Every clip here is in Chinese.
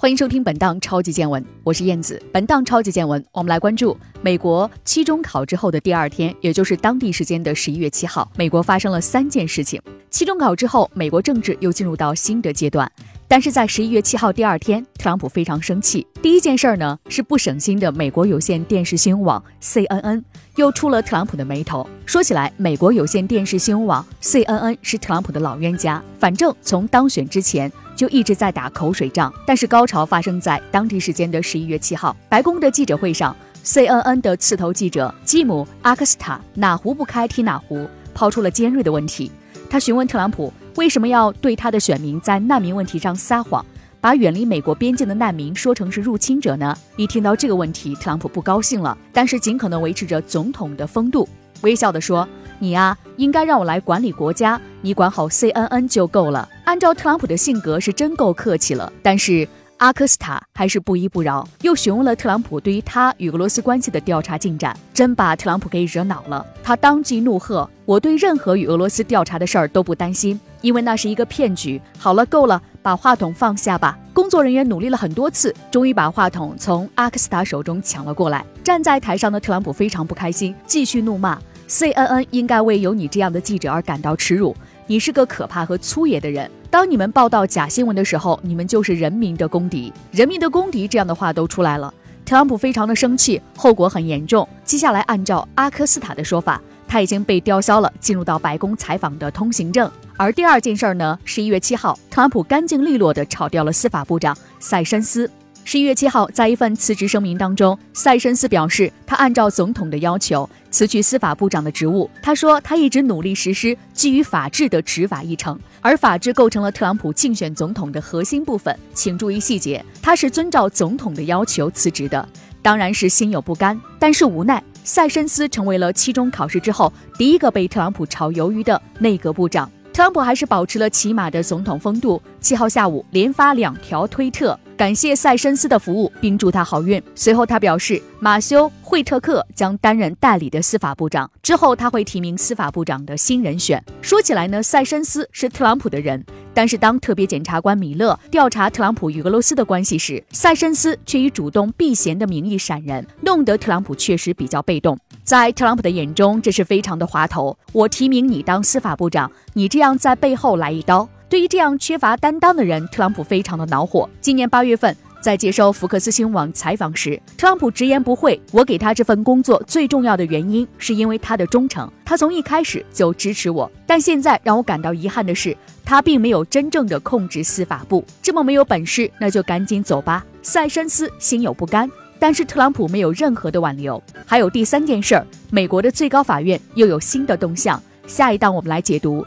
欢迎收听本档超级见闻，我是燕子。本档超级见闻，我们来关注美国期中考之后的第二天，也就是当地时间的十一月七号，美国发生了三件事情。期中考之后，美国政治又进入到新的阶段。但是在十一月七号第二天，特朗普非常生气。第一件事儿呢，是不省心的美国有线电视新闻网 CNN 又出了特朗普的眉头。说起来，美国有线电视新闻网 CNN 是特朗普的老冤家，反正从当选之前就一直在打口水仗。但是高潮发生在当地时间的十一月七号，白宫的记者会上，CNN 的刺头记者吉姆·阿克斯塔哪壶不开提哪壶，抛出了尖锐的问题。他询问特朗普。为什么要对他的选民在难民问题上撒谎，把远离美国边境的难民说成是入侵者呢？一听到这个问题，特朗普不高兴了，但是尽可能维持着总统的风度，微笑地说：“你呀，应该让我来管理国家，你管好 CNN 就够了。”按照特朗普的性格，是真够客气了，但是。阿克斯塔还是不依不饶，又询问了特朗普对于他与俄罗斯关系的调查进展，真把特朗普给惹恼了。他当即怒喝：“我对任何与俄罗斯调查的事儿都不担心，因为那是一个骗局。”好了，够了，把话筒放下吧。工作人员努力了很多次，终于把话筒从阿克斯塔手中抢了过来。站在台上的特朗普非常不开心，继续怒骂：“CNN 应该为有你这样的记者而感到耻辱。你是个可怕和粗野的人。”当你们报道假新闻的时候，你们就是人民的公敌。人民的公敌这样的话都出来了，特朗普非常的生气，后果很严重。接下来，按照阿克斯塔的说法，他已经被吊销了进入到白宫采访的通行证。而第二件事儿呢，十一月七号，特朗普干净利落地炒掉了司法部长塞申斯。十一月七号，在一份辞职声明当中，塞申斯表示，他按照总统的要求辞去司法部长的职务。他说，他一直努力实施基于法治的执法议程，而法治构成了特朗普竞选总统的核心部分。请注意细节，他是遵照总统的要求辞职的，当然是心有不甘，但是无奈，塞申斯成为了期中考试之后第一个被特朗普炒鱿鱼的内阁部长。特朗普还是保持了起码的总统风度。七号下午连发两条推特，感谢塞申斯的服务，并祝他好运。随后他表示，马修·惠特克将担任代理的司法部长，之后他会提名司法部长的新人选。说起来呢，塞申斯是特朗普的人。但是，当特别检察官米勒调查特朗普与俄罗斯的关系时，塞申斯却以主动避嫌的名义闪人，弄得特朗普确实比较被动。在特朗普的眼中，这是非常的滑头。我提名你当司法部长，你这样在背后来一刀。对于这样缺乏担当的人，特朗普非常的恼火。今年八月份。在接受福克斯新闻网采访时，特朗普直言不讳：“我给他这份工作最重要的原因，是因为他的忠诚。他从一开始就支持我。但现在让我感到遗憾的是，他并没有真正的控制司法部。这么没有本事，那就赶紧走吧。”塞申斯心有不甘，但是特朗普没有任何的挽留。还有第三件事儿，美国的最高法院又有新的动向。下一档我们来解读，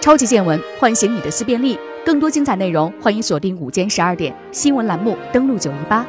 超级见闻，唤醒你的思辨力。更多精彩内容，欢迎锁定午间十二点新闻栏目，登录九一八。